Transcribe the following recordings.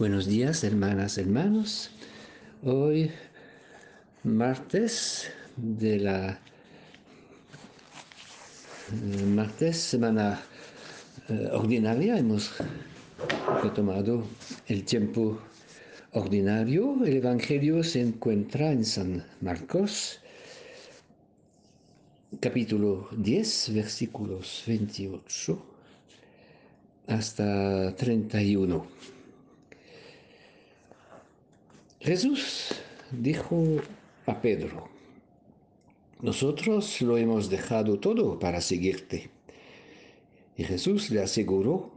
Buenos días, hermanas, hermanos. Hoy, martes de la eh, martes, semana eh, ordinaria, hemos retomado el tiempo ordinario. El Evangelio se encuentra en San Marcos, capítulo 10, versículos 28 hasta 31. Jesús dijo a Pedro, nosotros lo hemos dejado todo para seguirte. Y Jesús le aseguró,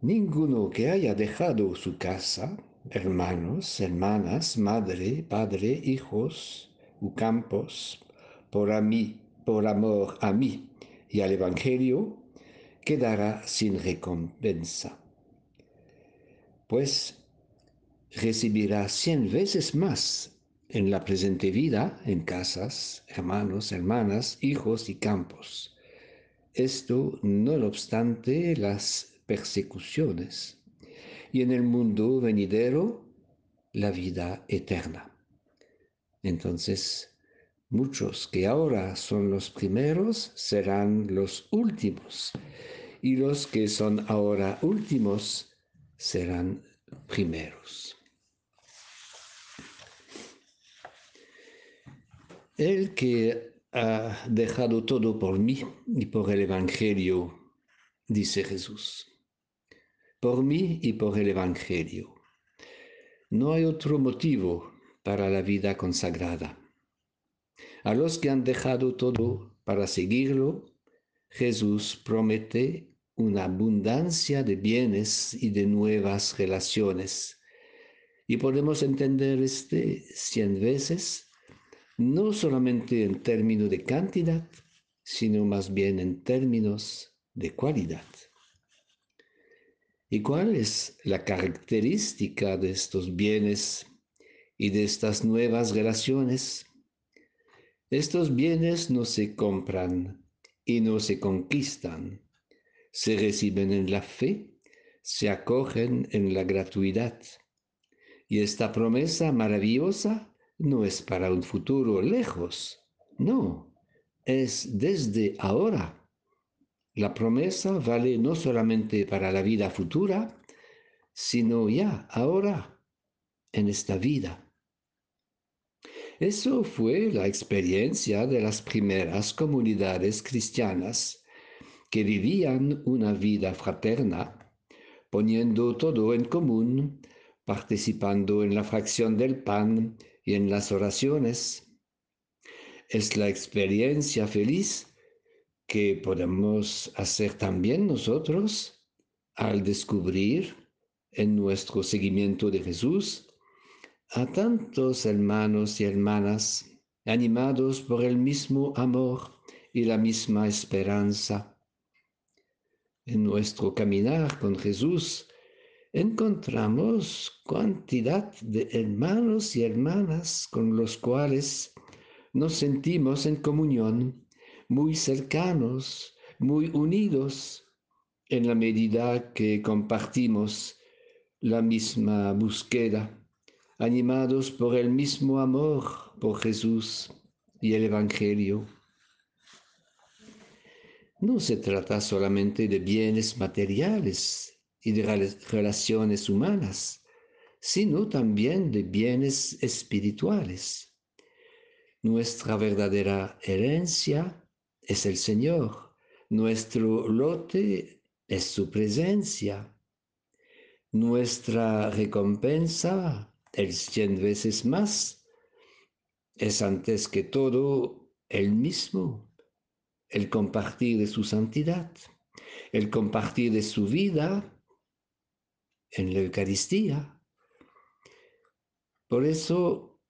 ninguno que haya dejado su casa, hermanos, hermanas, madre, padre, hijos u campos, por, a mí, por amor a mí y al Evangelio, quedará sin recompensa. Pues recibirá cien veces más en la presente vida, en casas, hermanos, hermanas, hijos y campos. Esto no obstante las persecuciones. Y en el mundo venidero, la vida eterna. Entonces, muchos que ahora son los primeros serán los últimos. Y los que son ahora últimos serán primeros. El que ha dejado todo por mí y por el Evangelio, dice Jesús. Por mí y por el Evangelio. No hay otro motivo para la vida consagrada. A los que han dejado todo para seguirlo, Jesús promete una abundancia de bienes y de nuevas relaciones. Y podemos entender este cien veces no solamente en términos de cantidad, sino más bien en términos de cualidad. ¿Y cuál es la característica de estos bienes y de estas nuevas relaciones? Estos bienes no se compran y no se conquistan, se reciben en la fe, se acogen en la gratuidad. Y esta promesa maravillosa no es para un futuro lejos, no, es desde ahora. La promesa vale no solamente para la vida futura, sino ya, ahora, en esta vida. Eso fue la experiencia de las primeras comunidades cristianas que vivían una vida fraterna, poniendo todo en común, participando en la fracción del pan y en las oraciones. Es la experiencia feliz que podemos hacer también nosotros al descubrir en nuestro seguimiento de Jesús a tantos hermanos y hermanas animados por el mismo amor y la misma esperanza. En nuestro caminar con Jesús encontramos cantidad de hermanos y hermanas con los cuales nos sentimos en comunión, muy cercanos, muy unidos, en la medida que compartimos la misma búsqueda, animados por el mismo amor por Jesús y el Evangelio. No se trata solamente de bienes materiales, y de relaciones humanas, sino también de bienes espirituales. Nuestra verdadera herencia es el Señor, nuestro lote es su presencia, nuestra recompensa, el cien veces más, es antes que todo el mismo, el compartir de su santidad, el compartir de su vida en la Eucaristía. Por eso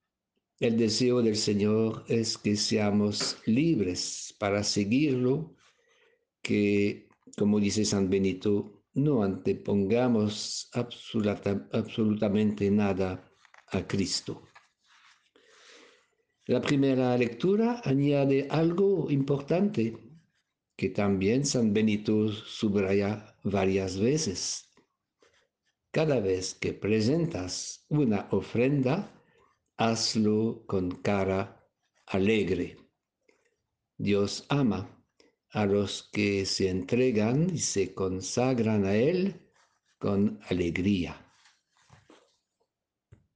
el deseo del Señor es que seamos libres para seguirlo, que, como dice San Benito, no antepongamos absolutamente nada a Cristo. La primera lectura añade algo importante que también San Benito subraya varias veces cada vez que presentas una ofrenda, hazlo con cara alegre. Dios ama a los que se entregan y se consagran a Él con alegría.